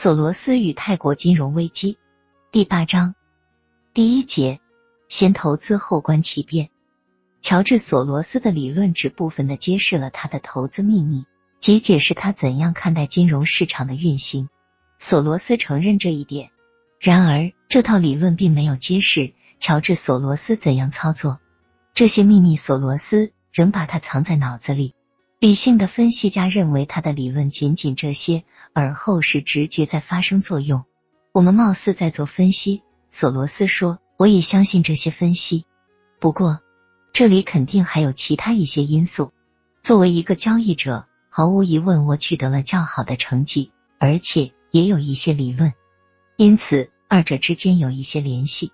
索罗斯与泰国金融危机第八章第一节：先投资后观其变。乔治·索罗斯的理论只部分的揭示了他的投资秘密，即解释他怎样看待金融市场的运行。索罗斯承认这一点，然而这套理论并没有揭示乔治·索罗斯怎样操作这些秘密。索罗斯仍把它藏在脑子里。理性的分析家认为他的理论仅仅这些，而后是直觉在发生作用。我们貌似在做分析，索罗斯说：“我也相信这些分析，不过这里肯定还有其他一些因素。作为一个交易者，毫无疑问我取得了较好的成绩，而且也有一些理论，因此二者之间有一些联系。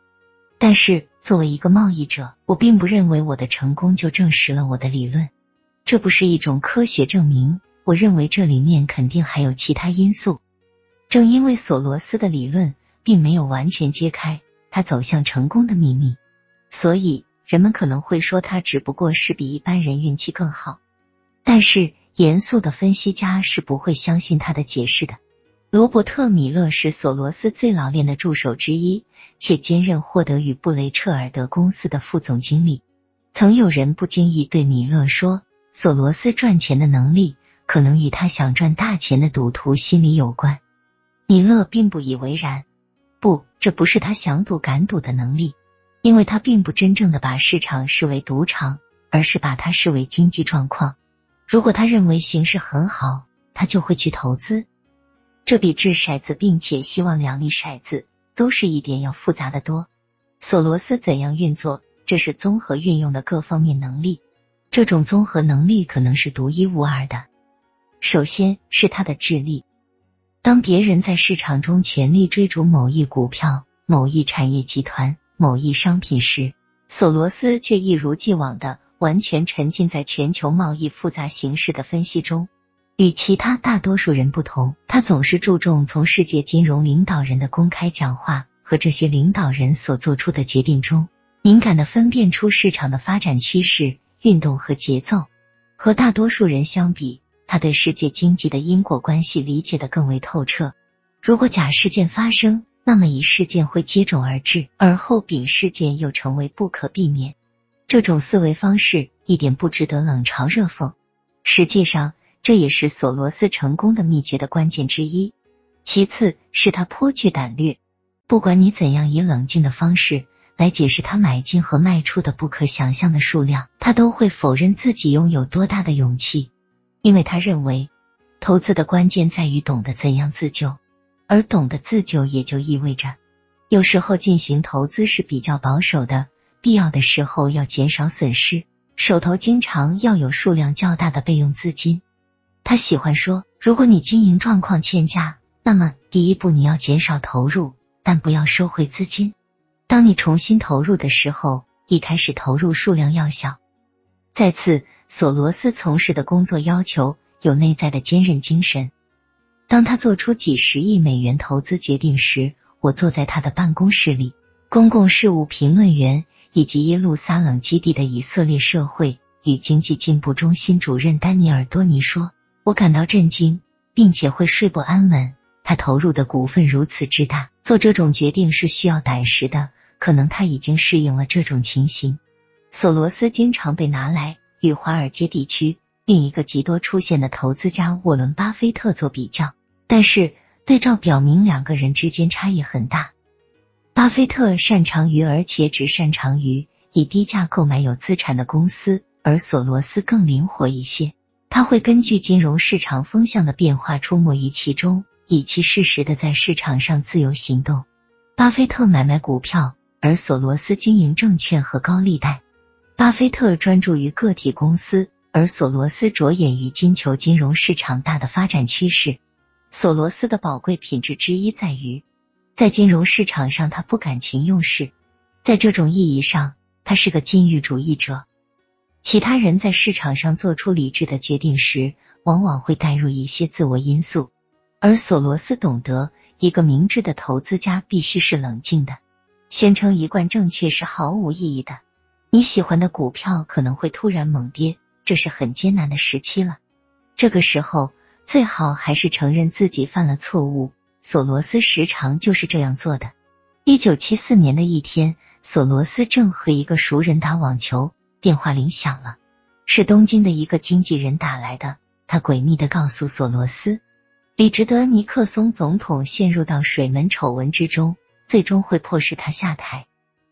但是作为一个贸易者，我并不认为我的成功就证实了我的理论。”这不是一种科学证明，我认为这里面肯定还有其他因素。正因为索罗斯的理论并没有完全揭开他走向成功的秘密，所以人们可能会说他只不过是比一般人运气更好。但是严肃的分析家是不会相信他的解释的。罗伯特·米勒是索罗斯最老练的助手之一，且兼任获得与布雷彻尔德公司的副总经理。曾有人不经意对米勒说。索罗斯赚钱的能力可能与他想赚大钱的赌徒心理有关。米勒并不以为然，不，这不是他想赌敢赌的能力，因为他并不真正的把市场视为赌场，而是把它视为经济状况。如果他认为形势很好，他就会去投资。这比掷骰子并且希望两粒骰子都是一点要复杂的多。索罗斯怎样运作？这是综合运用的各方面能力。这种综合能力可能是独一无二的。首先是他的智力。当别人在市场中全力追逐某一股票、某一产业集团、某一商品时，索罗斯却一如既往的完全沉浸在全球贸易复杂形势的分析中。与其他大多数人不同，他总是注重从世界金融领导人的公开讲话和这些领导人所做出的决定中，敏感的分辨出市场的发展趋势。运动和节奏和大多数人相比，他对世界经济的因果关系理解的更为透彻。如果甲事件发生，那么乙事件会接踵而至，而后丙事件又成为不可避免。这种思维方式一点不值得冷嘲热讽。实际上，这也是索罗斯成功的秘诀的关键之一。其次是他颇具胆略，不管你怎样以冷静的方式。来解释他买进和卖出的不可想象的数量，他都会否认自己拥有多大的勇气，因为他认为投资的关键在于懂得怎样自救，而懂得自救也就意味着有时候进行投资是比较保守的，必要的时候要减少损失，手头经常要有数量较大的备用资金。他喜欢说，如果你经营状况欠佳，那么第一步你要减少投入，但不要收回资金。当你重新投入的时候，一开始投入数量要小。再次，索罗斯从事的工作要求有内在的坚韧精神。当他做出几十亿美元投资决定时，我坐在他的办公室里。公共事务评论员以及耶路撒冷基地的以色列社会与经济进步中心主任丹尼尔多尼说：“我感到震惊，并且会睡不安稳。”他投入的股份如此之大，做这种决定是需要胆识的。可能他已经适应了这种情形。索罗斯经常被拿来与华尔街地区另一个极多出现的投资家沃伦·巴菲特做比较，但是对照表明两个人之间差异很大。巴菲特擅长于而且只擅长于以低价购买有资产的公司，而索罗斯更灵活一些，他会根据金融市场风向的变化出没于其中。以其适时的在市场上自由行动。巴菲特买卖股票，而索罗斯经营证券和高利贷。巴菲特专注于个体公司，而索罗斯着眼于金球金融市场大的发展趋势。索罗斯的宝贵品质之一在于，在金融市场上他不感情用事，在这种意义上，他是个禁欲主义者。其他人在市场上做出理智的决定时，往往会带入一些自我因素。而索罗斯懂得，一个明智的投资家必须是冷静的。宣称一贯正确是毫无意义的。你喜欢的股票可能会突然猛跌，这是很艰难的时期了。这个时候，最好还是承认自己犯了错误，索罗斯时常就是这样做的。一九七四年的一天，索罗斯正和一个熟人打网球，电话铃响了，是东京的一个经纪人打来的。他诡秘的告诉索罗斯，里直德尼克松总统陷入到水门丑闻之中，最终会迫使他下台。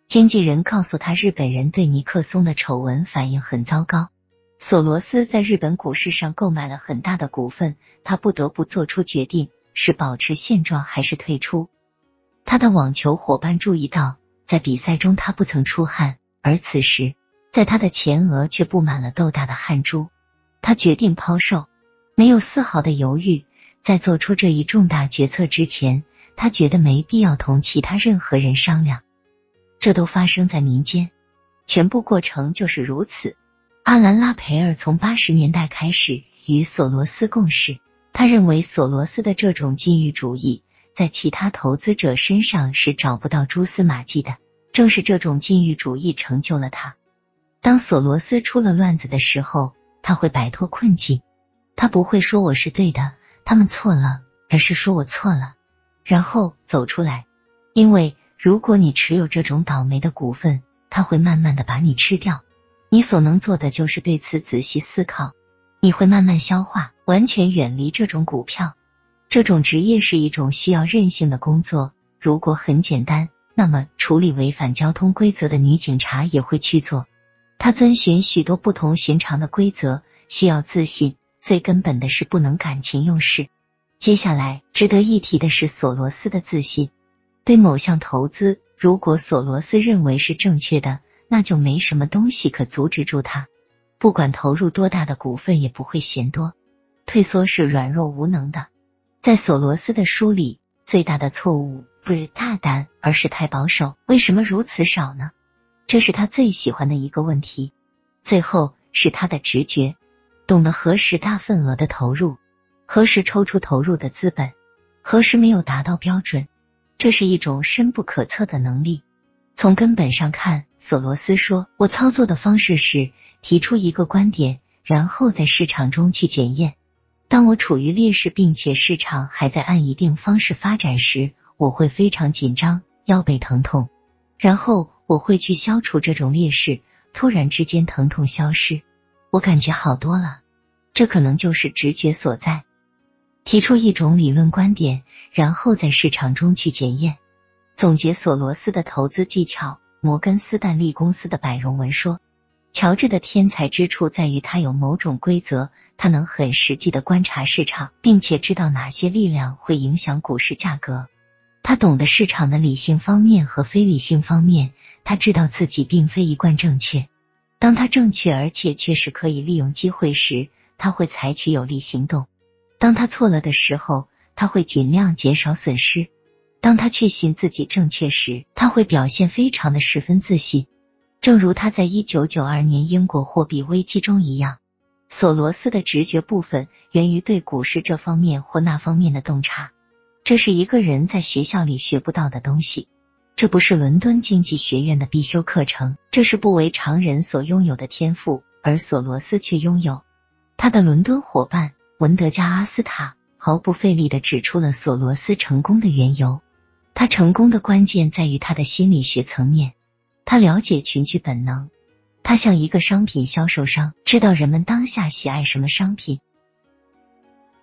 经纪人告诉他，日本人对尼克松的丑闻反应很糟糕。索罗斯在日本股市上购买了很大的股份，他不得不做出决定：是保持现状还是退出。他的网球伙伴注意到，在比赛中他不曾出汗，而此时在他的前额却布满了豆大的汗珠。他决定抛售，没有丝毫的犹豫。在做出这一重大决策之前，他觉得没必要同其他任何人商量。这都发生在民间，全部过程就是如此。阿兰拉培尔从八十年代开始与索罗斯共事，他认为索罗斯的这种禁欲主义在其他投资者身上是找不到蛛丝马迹的。正是这种禁欲主义成就了他。当索罗斯出了乱子的时候，他会摆脱困境。他不会说我是对的，他们错了，而是说我错了，然后走出来。因为如果你持有这种倒霉的股份，他会慢慢的把你吃掉。你所能做的就是对此仔细思考，你会慢慢消化，完全远离这种股票。这种职业是一种需要韧性的工作。如果很简单，那么处理违反交通规则的女警察也会去做。她遵循许多不同寻常的规则，需要自信。最根本的是不能感情用事。接下来值得一提的是索罗斯的自信。对某项投资，如果索罗斯认为是正确的。那就没什么东西可阻止住他，不管投入多大的股份也不会嫌多。退缩是软弱无能的。在索罗斯的书里，最大的错误不是大胆，而是太保守。为什么如此少呢？这是他最喜欢的一个问题。最后是他的直觉，懂得何时大份额的投入，何时抽出投入的资本，何时没有达到标准。这是一种深不可测的能力。从根本上看，索罗斯说：“我操作的方式是提出一个观点，然后在市场中去检验。当我处于劣势，并且市场还在按一定方式发展时，我会非常紧张，腰背疼痛。然后我会去消除这种劣势。突然之间，疼痛消失，我感觉好多了。这可能就是直觉所在。提出一种理论观点，然后在市场中去检验。”总结索罗斯的投资技巧，摩根斯坦利公司的百荣文说：“乔治的天才之处在于他有某种规则，他能很实际的观察市场，并且知道哪些力量会影响股市价格。他懂得市场的理性方面和非理性方面，他知道自己并非一贯正确。当他正确而且确实可以利用机会时，他会采取有力行动；当他错了的时候，他会尽量减少损失。”当他确信自己正确时，他会表现非常的十分自信，正如他在一九九二年英国货币危机中一样。索罗斯的直觉部分源于对股市这方面或那方面的洞察，这是一个人在学校里学不到的东西。这不是伦敦经济学院的必修课程，这是不为常人所拥有的天赋，而索罗斯却拥有。他的伦敦伙伴文德加阿斯塔毫不费力的指出了索罗斯成功的缘由。他成功的关键在于他的心理学层面，他了解群居本能，他像一个商品销售商，知道人们当下喜爱什么商品。